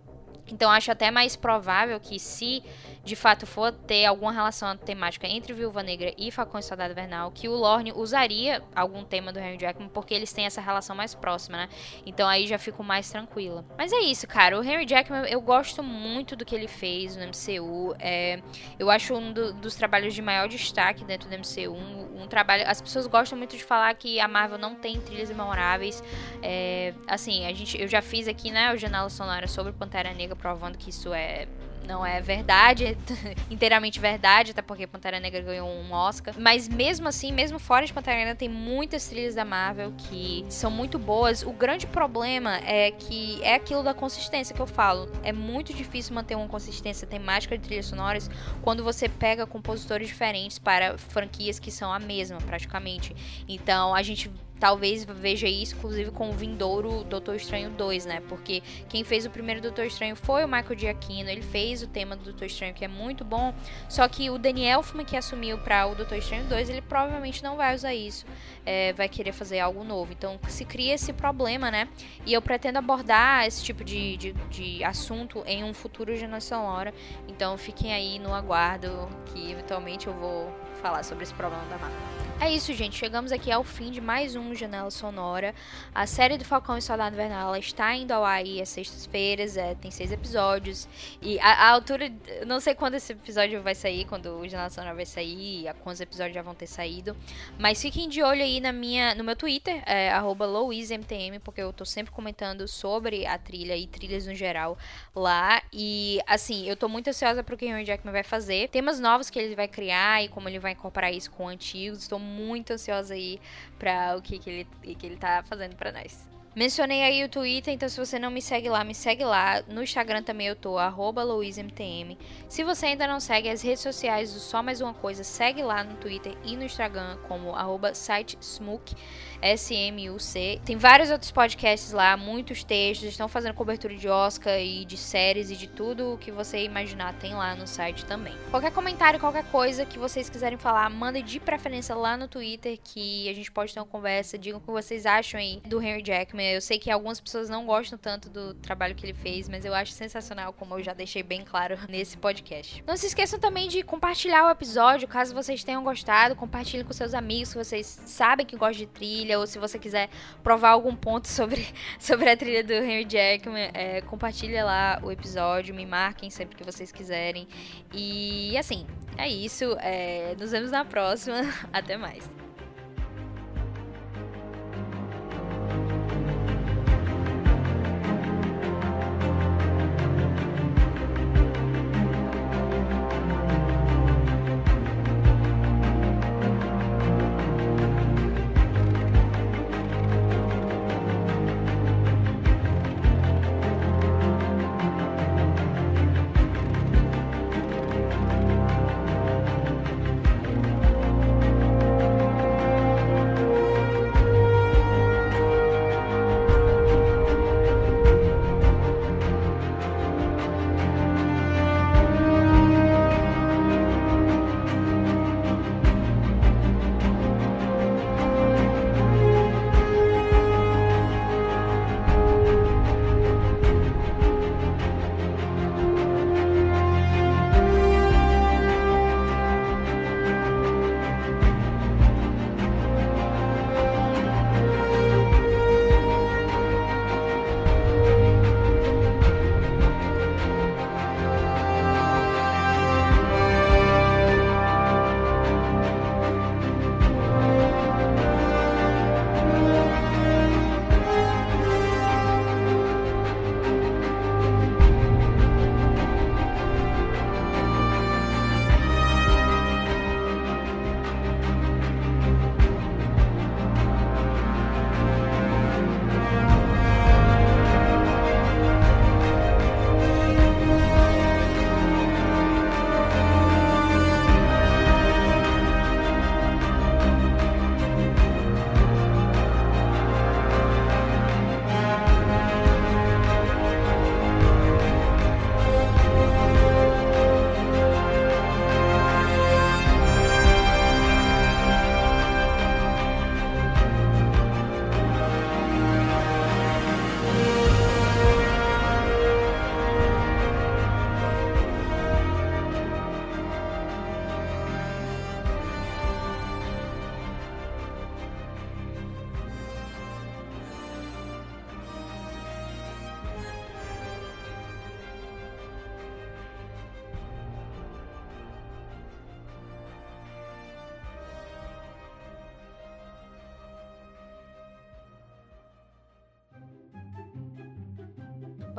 Então acho até mais provável que se de fato for ter alguma relação temática entre Viúva Negra e Falcão e Soldado Invernal, que o Lorne usaria algum tema do Henry Jackman, porque eles têm essa relação mais próxima, né? Então aí já fico mais tranquila. Mas é isso, cara. O Henry Jackman, eu gosto muito do que ele fez no MCU. É, eu acho um do, dos trabalhos de maior destaque dentro do MCU. Um, um, trabalho. As pessoas gostam muito de falar que a Marvel não tem trilhas memoráveis. É, assim, a gente, eu já fiz aqui, né, o Janela Sonora sobre Pantera Negra, provando que isso é não é verdade, inteiramente verdade, até porque Pantera Negra ganhou um Oscar. Mas mesmo assim, mesmo fora de Pantera Negra, tem muitas trilhas da Marvel que são muito boas. O grande problema é que é aquilo da consistência que eu falo. É muito difícil manter uma consistência temática de trilhas sonoras quando você pega compositores diferentes para franquias que são a mesma, praticamente. Então, a gente talvez veja isso, inclusive, com o vindouro Doutor Estranho 2, né? Porque quem fez o primeiro Doutor Estranho foi o Michael Giacchino, ele fez o tema do Doutor Estranho, que é muito bom, só que o Danny Elfman, que assumiu para o Doutor Estranho 2, ele provavelmente não vai usar isso, é, vai querer fazer algo novo. Então, se cria esse problema, né? E eu pretendo abordar esse tipo de, de, de assunto em um futuro Geração Hora, então fiquem aí no aguardo, que eventualmente eu vou falar sobre esse problema da Marvel. É isso, gente. Chegamos aqui ao fim de mais um Janela Sonora. A série do Falcão e Soldado Invernal está indo ao ar às sextas-feiras. É, tem seis episódios. E a, a, altura... Não sei quando esse episódio vai sair, quando o Janela Sonora vai sair, a quantos episódios já vão ter saído. Mas fiquem de olho aí na minha, no meu Twitter, é, @louisemtm, porque eu tô sempre comentando sobre a trilha e trilhas no geral lá. E, assim, eu tô muito ansiosa pro que o Henry Jackman vai fazer. Temas novos que ele vai criar e como ele vai incorporar isso com antigos. Estou muito ansiosa aí para o que, que, ele, que ele tá fazendo para nós. Mencionei aí o Twitter, então se você não me segue lá, me segue lá. No Instagram também eu tô, LouiseMTM. Se você ainda não segue as redes sociais do Só Mais Uma Coisa, segue lá no Twitter e no Instagram como arroba sitesmook. S-M-U-C. Tem vários outros podcasts lá, muitos textos, estão fazendo cobertura de Oscar e de séries e de tudo o que você imaginar tem lá no site também. Qualquer comentário, qualquer coisa que vocês quiserem falar, mandem de preferência lá no Twitter que a gente pode ter uma conversa, digam o que vocês acham aí do Henry Jackman. Eu sei que algumas pessoas não gostam tanto do trabalho que ele fez, mas eu acho sensacional, como eu já deixei bem claro nesse podcast. Não se esqueçam também de compartilhar o episódio, caso vocês tenham gostado, compartilhem com seus amigos, se vocês sabem que gostam de trilha trilha, ou se você quiser provar algum ponto sobre, sobre a trilha do Henry Jackman, é, compartilha lá o episódio, me marquem sempre que vocês quiserem. E assim, é isso. É, nos vemos na próxima. Até mais.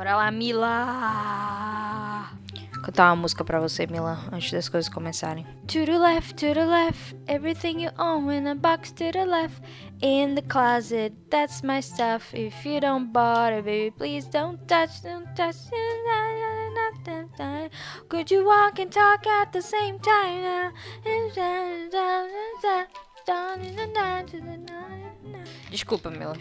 Bora lá, Mila! Cantar uma música pra você, Mila, antes das coisas começarem. To the left, to the left, everything you own in a box to the left. In the closet, that's my stuff. If you don't bother, baby, please don't touch, don't touch. Could you walk and talk at the same time? Desculpa, Mila.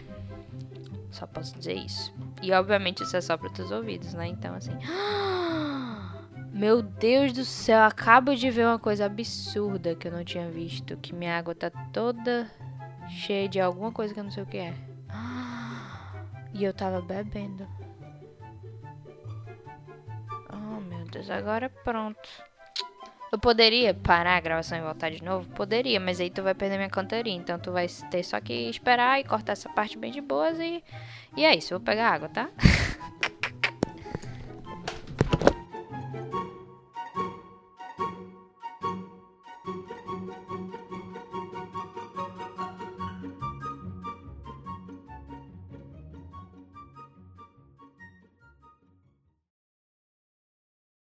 Só posso dizer isso. E obviamente isso é só para teus ouvidos, né? Então assim. Meu Deus do céu, acabo de ver uma coisa absurda que eu não tinha visto. Que minha água tá toda cheia de alguma coisa que eu não sei o que é. E eu tava bebendo. Oh meu Deus, agora pronto. Eu poderia parar a gravação e voltar de novo? Poderia, mas aí tu vai perder minha cantoria. Então tu vai ter só que esperar e cortar essa parte bem de boas e. E é isso, eu vou pegar água, tá?